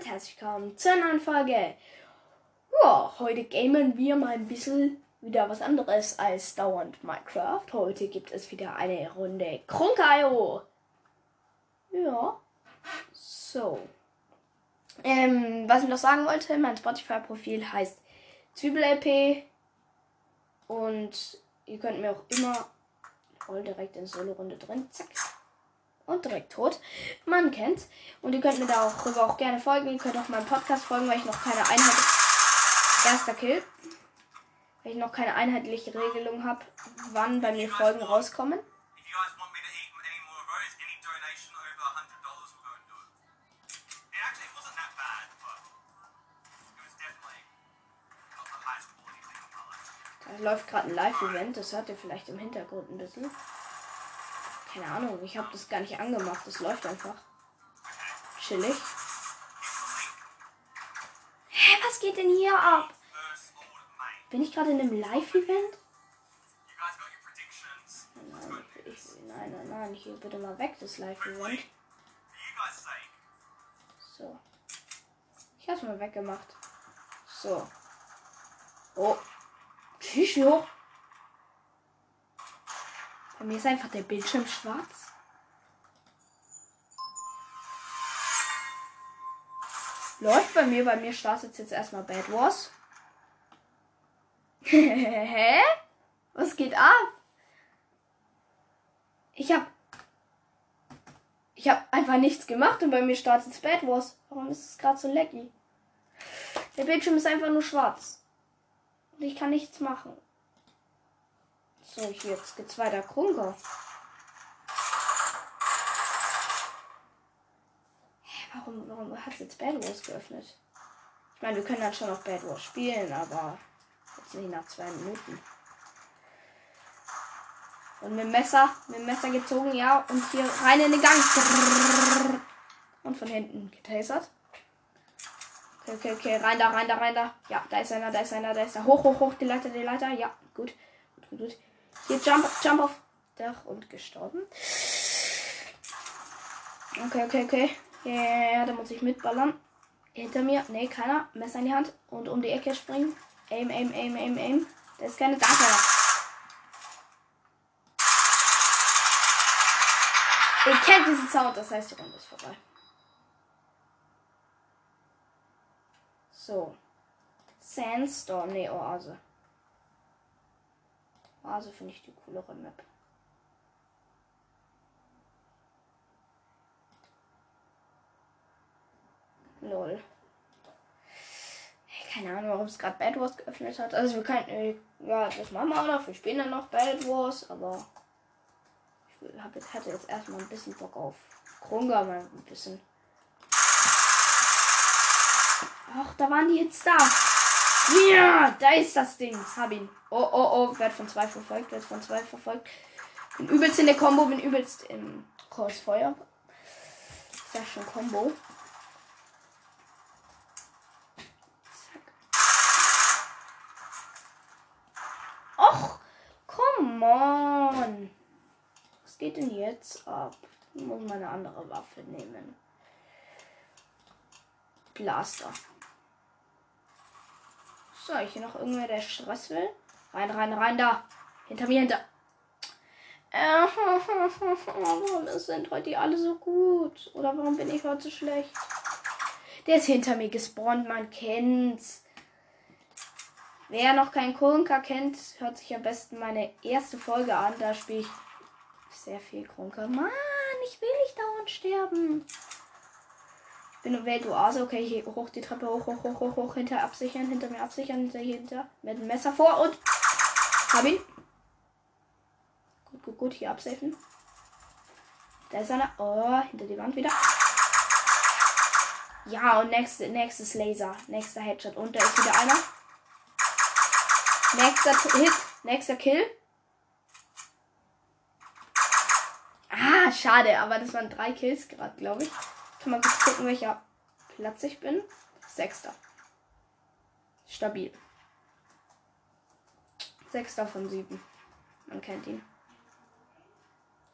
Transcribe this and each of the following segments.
und herzlich willkommen zu einer neuen Folge. Ja, heute gamen wir mal ein bisschen wieder was anderes als dauernd Minecraft. Heute gibt es wieder eine Runde Krunkaio. Ja, so. Ähm, was ich noch sagen wollte, mein Spotify-Profil heißt Zwiebel-LP und ihr könnt mir auch immer voll direkt in Solo-Runde drin, zack, und direkt tot. Man kennt's. Und ihr könnt mir darüber auch gerne folgen. Ihr könnt auch meinem Podcast folgen, weil ich noch keine Einheit. Erster Kill. Weil ich noch keine einheitliche Regelung habe, wann bei mir Folgen rauskommen. Da läuft gerade ein Live-Event. Das hört ihr vielleicht im Hintergrund ein bisschen. Keine Ahnung, ich habe das gar nicht angemacht. Das läuft einfach. Chillig. Hä, was geht denn hier ab? Bin ich gerade in einem Live-Event? Nein, nein, nein, nein, hier bitte mal weg, das Live-Event. So. Ich hab's mal weggemacht. So. Oh. Tschüss. Bei mir ist einfach der Bildschirm schwarz. Läuft bei mir. Bei mir startet jetzt erstmal Bad Wars. Hä? Was geht ab? Ich hab. Ich hab einfach nichts gemacht und bei mir startet Bad Wars. Warum ist es gerade so laggy? Der Bildschirm ist einfach nur schwarz. Und ich kann nichts machen. So, jetzt geht's weiter. Krunker. Warum, warum hat jetzt Bad Wars geöffnet? Ich meine, wir können dann schon auf Bad Wars spielen, aber jetzt nicht nach zwei Minuten. Und mit Messer, mit Messer gezogen, ja, und hier rein in den Gang. Und von hinten getasert. Okay, okay, okay, rein da, rein da, rein da. Ja, da ist einer, da ist einer, da ist er. Hoch, hoch, hoch, die Leiter, die Leiter. Ja, gut. Gut, gut, gut. Hier, jump, jump auf Dach und gestorben. Okay, okay, okay. Ja, ja, da muss ich mitballern. Hinter mir, nee, keiner. Messer in die Hand und um die Ecke springen. Aim, aim, aim, aim, aim. Da ist keine Danke. Ihr kennt diesen Sound, das heißt, die Runde ist vorbei. So. Sandstorm, nee, Oase. Oase finde ich die coolere Map. Lol. Keine Ahnung, warum es gerade Bad Wars geöffnet hat. Also wir können, äh, ja, das machen wir auch noch. Wir spielen dann noch Bad Wars, aber ich hab hatte jetzt erstmal ein bisschen Bock auf Krunga, mal ein bisschen. Ach, da waren die jetzt da. Ja, da ist das Ding. Hab ihn. Oh, oh, oh. Werd von zwei verfolgt. Werd von zwei verfolgt. Bin übelst in der Combo. Bin übelst im Kreuzfeuer. Ist ja schon Combo. Zack. Och, come on. Was geht denn jetzt ab? Ich muss mal eine andere Waffe nehmen. Blaster. So, hier noch irgendwer, der Stress will. Rein, rein, rein, da. Hinter mir, hinter. Äh, warum sind heute die alle so gut? Oder warum bin ich heute so schlecht? Der ist hinter mir gespawnt, man kennt's. Wer noch keinen Krunker kennt, hört sich am besten meine erste Folge an. Da spiele ich sehr viel Krunker. Mann, ich will nicht dauernd sterben. Bin in Weltoase. Okay, hier hoch die Treppe, hoch, hoch, hoch, hoch, hoch, hinter absichern, hinter mir absichern, hinter, hinter. Mit dem Messer vor und. Hab ihn. Gut, gut, gut, hier absafen. Da ist einer. Oh, hinter die Wand wieder. Ja, und nächste, nächstes Laser. Nächster Headshot. Und da ist wieder einer. Nächster Hit. Nächster Kill. Ah, schade, aber das waren drei Kills gerade, glaube ich. Kann man kurz gucken, welcher Platz ich bin. Sechster. Stabil. Sechster von sieben. Man kennt ihn.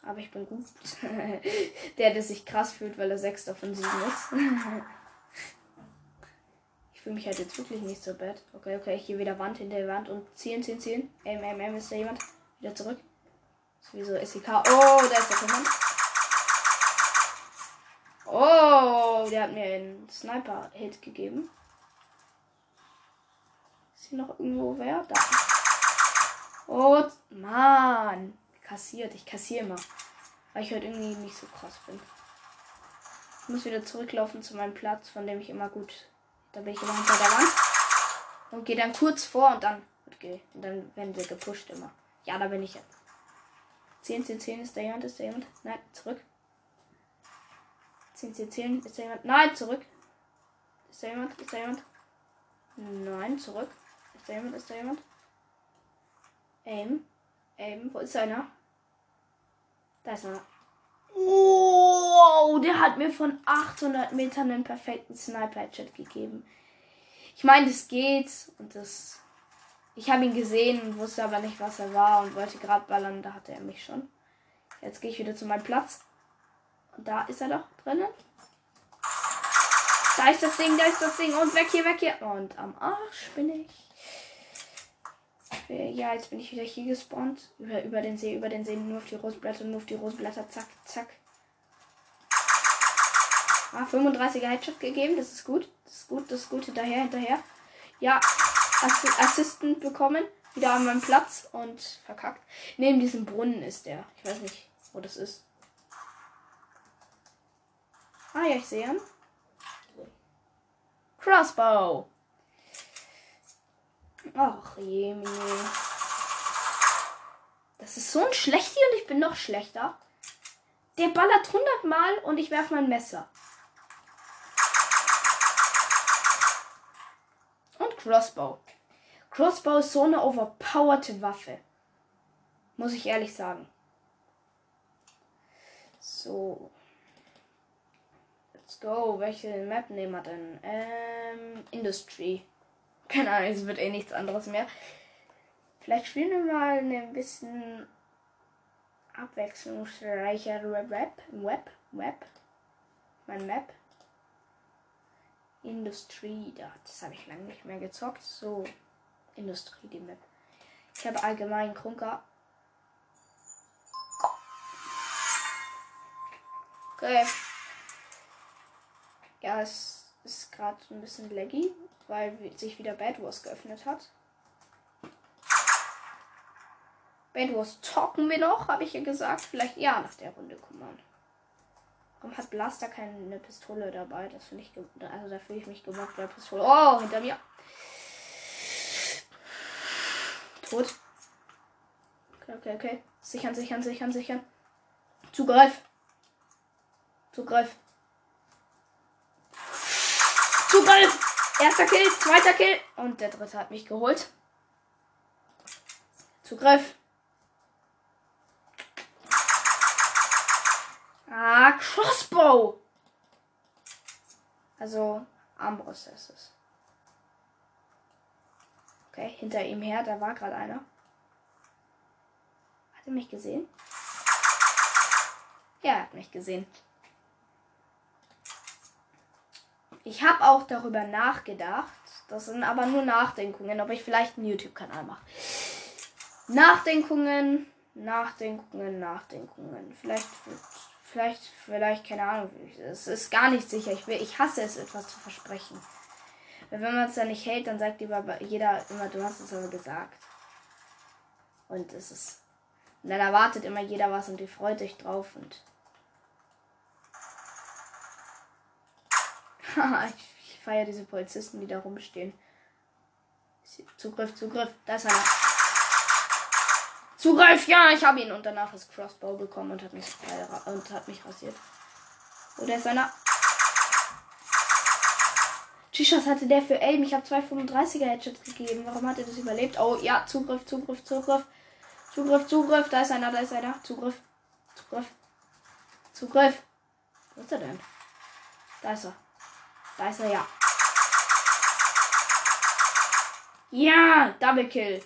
Aber ich bin gut. der, der sich krass fühlt, weil er Sechster von sieben ist. fühle mich halt jetzt wirklich nicht so bad. Okay, okay, hier wieder Wand hinter der Wand und ziehen, ziehen, ziehen. Aim, aim, aim, ist da jemand? Wieder zurück. Sowieso SEK. Oh, da ist der jemand. Oh, der hat mir einen Sniper-Hit gegeben. Ist hier noch irgendwo wer? Da. Oh, Mann. Kassiert. Ich kassiere immer. Weil ich heute irgendwie nicht so krass bin. Ich muss wieder zurücklaufen zu meinem Platz, von dem ich immer gut. Da bin ich immer hinter der Wand. Und gehe dann kurz vor und dann. Okay. Und dann werden wir gepusht immer. Ja, da bin ich jetzt. 10, 10, 10. Ist da jemand? Ist da jemand? Nein, zurück. 10, 10, 10. Ist da jemand? Nein, zurück. Ist da jemand? Ist da jemand? Nein, zurück. Ist da jemand? Ist da jemand? Aim. Aim. Wo ist einer? Da ist einer. Wow, der hat mir von 800 Metern einen perfekten Sniper-Chat gegeben. Ich meine, das geht und das. Ich habe ihn gesehen wusste aber nicht, was er war und wollte gerade ballern. Da hatte er mich schon. Jetzt gehe ich wieder zu meinem Platz. Da ist er doch drinnen. Da ist das Ding, da ist das Ding. Und weg hier, weg hier. Und am Arsch bin ich. Ja, jetzt bin ich wieder hier gespawnt. Über, über den See, über den See. Nur auf die Rosenblätter, nur auf die Rosenblätter. Zack, zack. Ah, 35er Headshot gegeben. Das ist gut. Das ist gut, das ist gut. Hinterher, hinterher. Ja, Ass Assistent bekommen. Wieder an meinem Platz und verkackt. Neben diesem Brunnen ist der. Ich weiß nicht, wo das ist. Ah ja, ich sehe ihn. Crossbow. Ach je, Mini. Das ist so ein Schlechti und ich bin noch schlechter. Der ballert 100 Mal und ich werfe mein Messer. Und Crossbow. Crossbow ist so eine overpowerte Waffe. Muss ich ehrlich sagen. So. Go. Welche Map nehmen wir denn? Ähm, Industry. Keine Ahnung, es wird eh nichts anderes mehr. Vielleicht spielen wir mal ein bisschen abwechslungsreichere Web. Web. Web. Mein Map. Industrie. Das habe ich lange nicht mehr gezockt. So. Industrie, die Map. Ich habe allgemein Krunker. Okay. Ja, es ist gerade ein bisschen laggy, weil sich wieder Bad Wars geöffnet hat. Bad Wars talken wir noch, habe ich ja gesagt. Vielleicht ja nach der Runde, mal. Warum hat Blaster keine Pistole dabei? Das finde ich, also da fühle ich mich gemobbt bei Pistole. Oh, hinter mir. Tot. Okay, okay, okay. Sichern, sichern, sichern, sichern. Zugreif. Zugreif. Zugreif! Erster Kill, zweiter Kill. Und der dritte hat mich geholt. Zugreif. Ah, Crossbow. Also, Armbrust ist es. Okay, hinter ihm her, da war gerade einer. Hat er mich gesehen? Ja, er hat mich gesehen. Ich habe auch darüber nachgedacht. Das sind aber nur Nachdenkungen, ob ich vielleicht einen YouTube-Kanal mache. Nachdenkungen, Nachdenkungen, Nachdenkungen. Vielleicht, vielleicht, vielleicht, keine Ahnung. Es ist gar nicht sicher. Ich, will, ich hasse es, etwas zu versprechen. Weil wenn man es dann nicht hält, dann sagt jeder immer, du hast es aber gesagt. Und es ist. Und dann erwartet immer jeder was und die freut sich drauf und ich feiere diese Polizisten, die da rumstehen. Zugriff, Zugriff. Da ist einer. Zugriff, ja, ich habe ihn. Und danach ist Crossbow bekommen und hat mich, äh, und hat mich rasiert. Oder ist einer. Chishas hatte der für Aim. Ich habe zwei 35er Headshots gegeben. Warum hat er das überlebt? Oh, ja, Zugriff, Zugriff, Zugriff. Zugriff, Zugriff. Da ist einer, da ist einer. Zugriff. Zugriff. Zugriff. Wo ist er denn? Da ist er. Da ist er ja. Ja, Double Kill.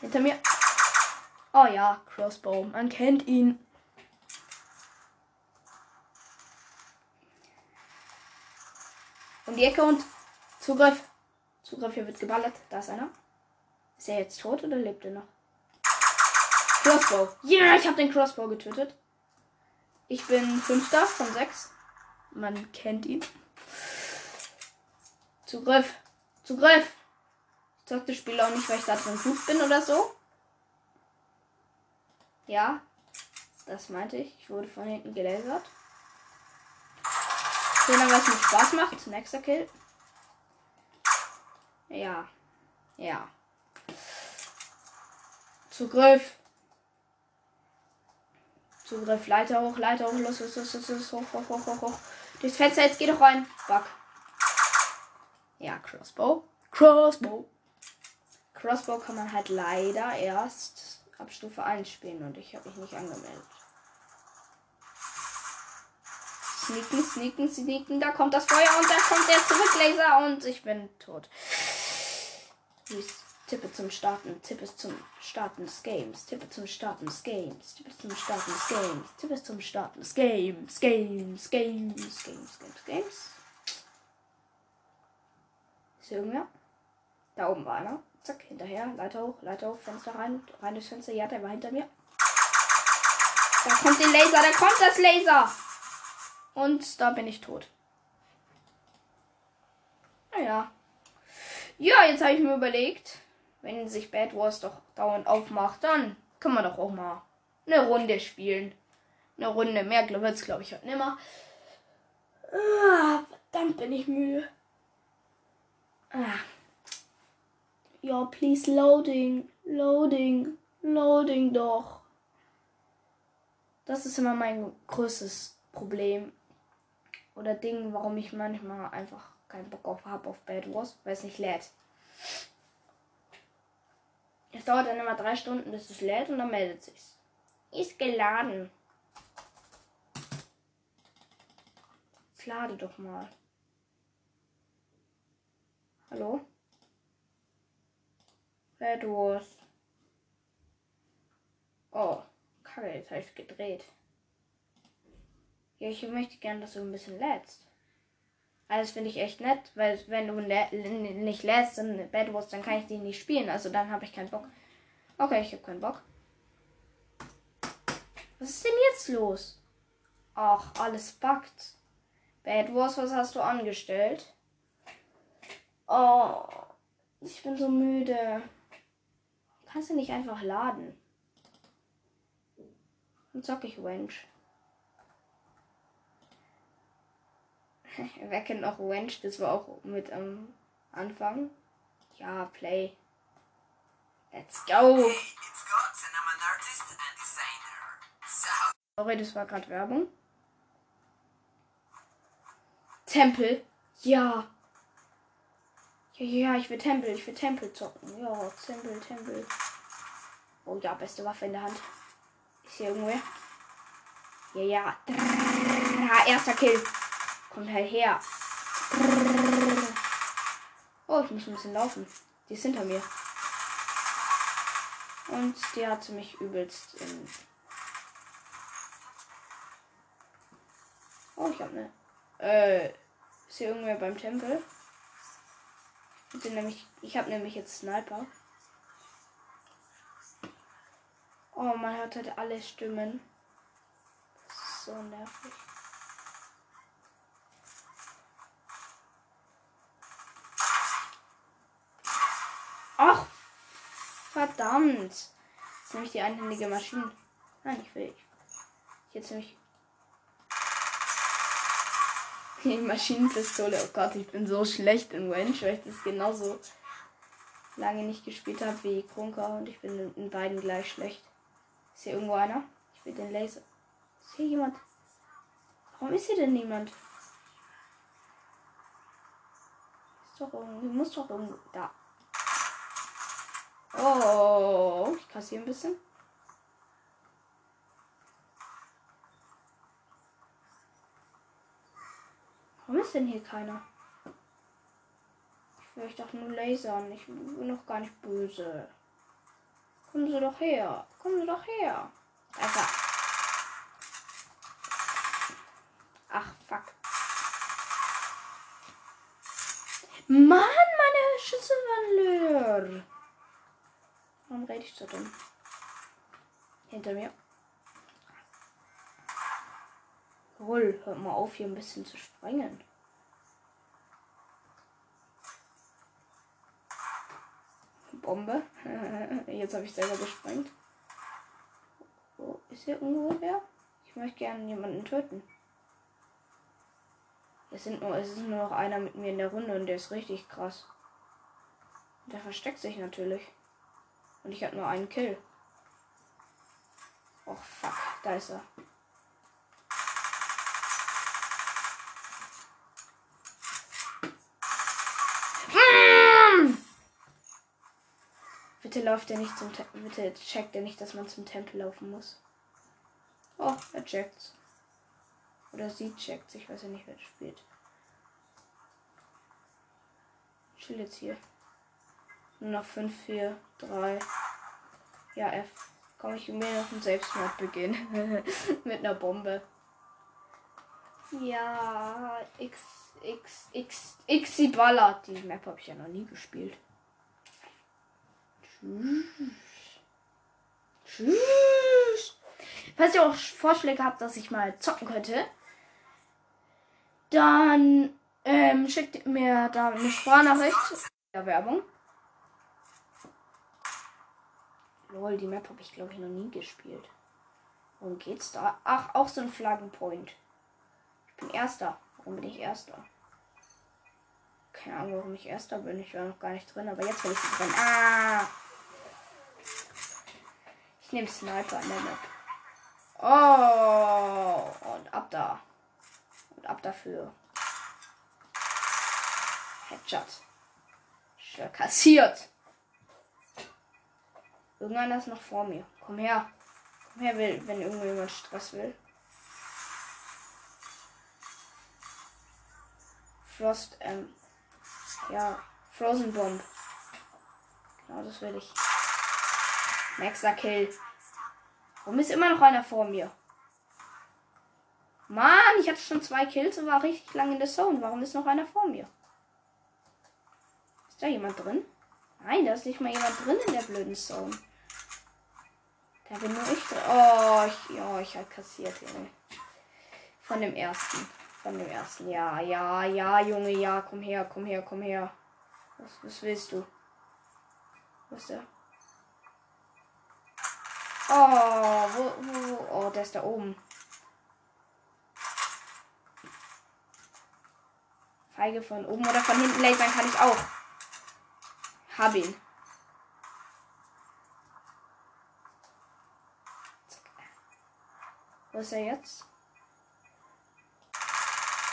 Hinter mir. Oh ja, Crossbow. Man kennt ihn. Um die Ecke und Zugriff. Zugriff, hier wird geballert. Da ist einer. Ist er jetzt tot oder lebt er noch? Crossbow. Ja, yeah, ich habe den Crossbow getötet. Ich bin fünfter von sechs. Man kennt ihn. Zugriff. Zugriff. Ich zeig das Spiel auch nicht, weil ich da drin gut bin oder so. Ja. Das meinte ich. Ich wurde von hinten gelasert. Aber es mir Spaß macht. Nächster Kill. Ja. Ja. Zugriff. Zugriff. Leiter hoch, Leiter hoch. Los, los, los, los, los. Hoch, hoch, hoch, hoch, hoch. Durchs Fenster, jetzt geh doch rein. Fuck. Ja, Crossbow. Crossbow. Crossbow kann man halt leider erst ab Stufe 1 spielen und ich habe mich nicht angemeldet. Sneaken, sneaken, sneaken. Da kommt das Feuer und da kommt der Zurücklaser und ich bin tot. Tippe zum Starten, Tippe zum Starten des Games, Tippe zum Starten des Games, Tippe zum Starten des Games, Tippe zum Starten des Games, Games, Games, Games, Games, Games. Ist hier irgendwer? Da oben war einer. Zack, hinterher, Leiter hoch, Leiter hoch, Fenster rein, rein durchs Fenster. Ja, der war hinter mir. Da kommt der Laser, da kommt das Laser. Und da bin ich tot. Naja. Ja, jetzt habe ich mir überlegt, wenn sich Bad Wars doch dauernd aufmacht, dann können wir doch auch mal eine Runde spielen. Eine Runde mehr wird es, glaube ich, heute nimmer. Ah, verdammt bin ich müde. Ah. Ja, please loading, loading, loading doch. Das ist immer mein größtes Problem oder Ding, warum ich manchmal einfach keinen Bock auf habe auf Bad Wars, weil es nicht lädt. Es dauert dann immer drei Stunden, bis es lädt und dann meldet sich's. Ist geladen. Jetzt lade doch mal. Hallo? Bad Wars. Oh, kacke, jetzt habe ich gedreht. Ja, ich möchte gerne, dass du ein bisschen lädst. Also finde ich echt nett, weil wenn du nicht lädst in Bad Wars, dann kann ich die nicht spielen. Also dann habe ich keinen Bock. Okay, ich habe keinen Bock. Was ist denn jetzt los? Ach, alles backt. Bad Wars, was hast du angestellt? Oh, ich bin so müde. Kannst du nicht einfach laden? Dann zock ich Wench. Wer kennt noch Wench? Das war auch mit am Anfang. Ja, Play. Let's go. Sorry, das war gerade Werbung. Tempel. Ja. Ja, ja, ich will Tempel. Ich will Tempel zocken. Ja, Tempel, Tempel. Oh ja, beste Waffe in der Hand. Ist hier irgendwer? Ja, ja. Drrr, erster Kill. Kommt halt her. Oh, ich muss ein bisschen laufen. Die ist hinter mir. Und die hat mich übelst in. Oh, ich hab ne. Äh, ist hier irgendwer beim Tempel? Ich nämlich. Ich habe nämlich jetzt Sniper. Oh, man hört halt alle Stimmen. Das ist so nervig. Ach, verdammt. Jetzt nehme ich die einhändige Maschine. Nein, ich will. Jetzt nehme die Maschinenpistole. Oh Gott, ich bin so schlecht in Wench, weil ich das genauso lange nicht gespielt habe wie Krunker und ich bin in beiden gleich schlecht. Ist hier irgendwo einer? Ich will den Laser. Ist hier jemand? Warum ist hier denn niemand? Ist doch irgendwie, muss doch irgendwo. Da. Oh, ich kassiere ein bisschen. Warum ist denn hier keiner? Ich will euch doch nur lasern. Ich bin noch gar nicht böse. Kommen Sie doch her. Kommen Sie doch her. Alter. Ach, fuck. Mann, meine Schüsse waren leer. Rede ich so dumm? Hinter mir. Roll, hört mal auf, hier ein bisschen zu sprengen. Bombe. Jetzt habe ich selber gesprengt. Wo ist hier ungefähr? Ich möchte gerne jemanden töten. Es, sind nur, es ist nur noch einer mit mir in der Runde und der ist richtig krass. Der versteckt sich natürlich. Und ich habe nur einen Kill. Oh fuck, da ist er. Mm! Bitte läuft er nicht zum Te Bitte checkt er nicht, dass man zum Tempel laufen muss. Oh, er checkt's. Oder sie checkt. Ich weiß ja nicht, wer das spielt. Chill jetzt hier. Nur noch 5, 4, 3. Ja, F. Komm, ich will noch einen Selbstmord beginnen. Mit einer Bombe. Ja, X, X, X, X, sie ballert. Die Map habe ich ja noch nie gespielt. Tschüss. Tschüss. Falls ihr auch Vorschläge habt, dass ich mal zocken könnte, dann ähm, schickt mir da eine Sprachnachricht. Werbung. Lol, die Map habe ich glaube ich noch nie gespielt. Worum geht's da? Ach, auch so ein Flaggenpoint. Ich bin Erster. Warum bin ich Erster? Keine Ahnung, warum ich Erster bin. Ich war noch gar nicht drin, aber jetzt bin ich drin. Ah! Ich nehme Sniper in der Map. Oh! Und ab da. Und ab dafür. Headshot. Schön kassiert. Irgendeiner ist noch vor mir. Komm her. Komm her, wenn irgendjemand Stress will. Frost, ähm, ja, Frozen Bomb. Genau, das will ich. Nächster Kill. Warum ist immer noch einer vor mir? Mann, ich hatte schon zwei Kills und war richtig lang in der Zone. Warum ist noch einer vor mir? Ist da jemand drin? Nein, da ist nicht mal jemand drin in der blöden Zone. Da bin nur ich drin. Oh, ich, oh, ich halt kassiert, Junge. Von dem ersten. Von dem ersten. Ja, ja, ja, Junge, ja. Komm her, komm her, komm her. Was, was willst du? Wo ist der? Oh, wo, wo, oh, der ist da oben. Feige von oben oder von hinten lasern kann ich auch. Hab ihn. Wo ist er jetzt?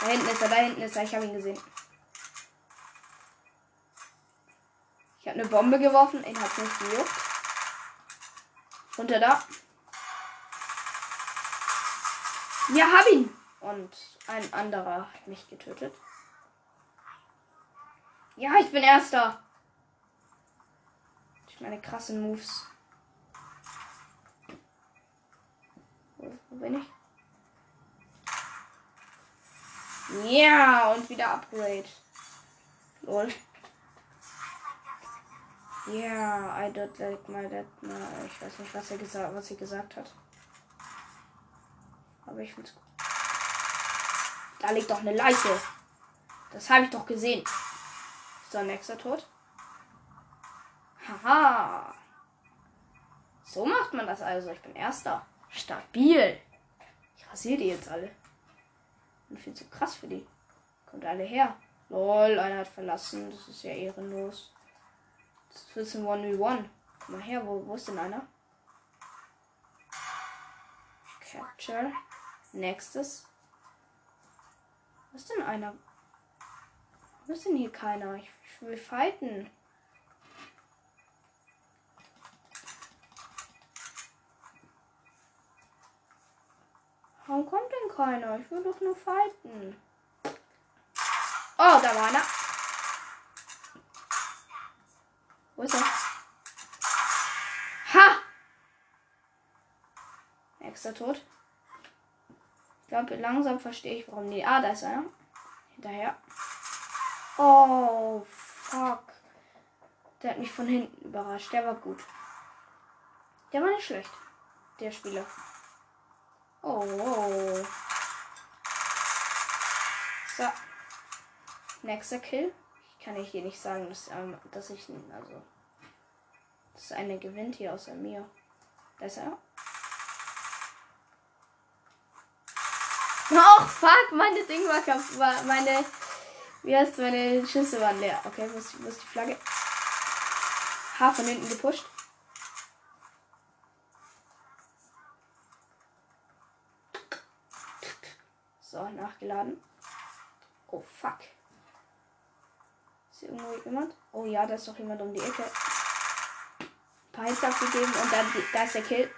Da hinten ist er, da hinten ist er. Ich habe ihn gesehen. Ich habe eine Bombe geworfen. Ihn hat nicht gejuckt. Runter da. Ja, hab ihn. Und ein anderer hat mich getötet. Ja, ich bin erster. Ich meine krassen Moves. Wo, wo bin ich? Ja, und wieder Upgrade. Lol. Ja, yeah, I don't like my dad. Na, ich weiß nicht, was er gesagt, was sie gesagt hat. Aber ich will's. Da liegt doch eine Leiche. Das habe ich doch gesehen. Ist da nächster Tod? Haha. So macht man das also. Ich bin erster. Stabil. Ich rasiere die jetzt alle. Bin viel zu krass für die. Kommt alle her. Lol, einer hat verlassen. Das ist ja ehrenlos. Das ist ein 1v1. Komm mal her, wo, wo ist denn einer? Capture. Nächstes. Wo ist denn einer? Wo ist denn hier keiner? Ich, ich will fighten. Warum kommt denn keiner? Ich will doch nur fighten. Oh, da war einer. Wo ist er? Ha! Nächster Tod. Ich glaube, langsam verstehe ich, warum die. Ah, da ist einer. Hinterher. Oh, fuck. Der hat mich von hinten überrascht. Der war gut. Der war nicht schlecht. Der Spieler. Oh, oh. So. Nächster Kill. Ich kann hier nicht sagen, dass, ähm, dass ich. Also. Dass einer gewinnt hier außer mir. Da ist. Oh, fuck, meine Ding war kaputt. Meine. Wie heißt meine Schüsse waren leer. Okay, wo ist, wo ist die Flagge? H von hinten gepusht. So, nachgeladen. Oh, fuck. Ist irgendwo jemand? Oh ja, da ist doch jemand um die Ecke. Ein paar Hits abgegeben und dann, da ist der Kill.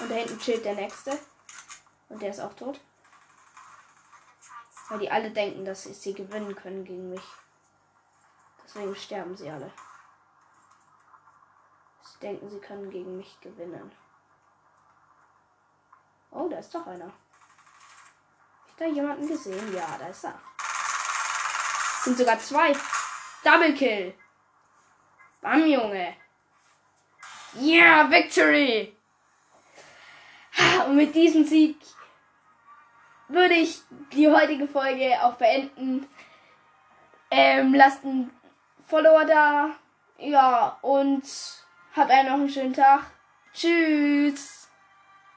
Und da hinten chillt der nächste. Und der ist auch tot. Weil die alle denken, dass sie gewinnen können gegen mich. Deswegen sterben sie alle. Sie denken, sie können gegen mich gewinnen. Oh, da ist doch einer. Hab ich da jemanden gesehen? Ja, da ist er. Sind sogar zwei. Double Kill. Bam, Junge. Yeah, Victory. Und mit diesem Sieg würde ich die heutige Folge auch beenden. Ähm, lasst einen Follower da. Ja, und habt einen noch einen schönen Tag. Tschüss.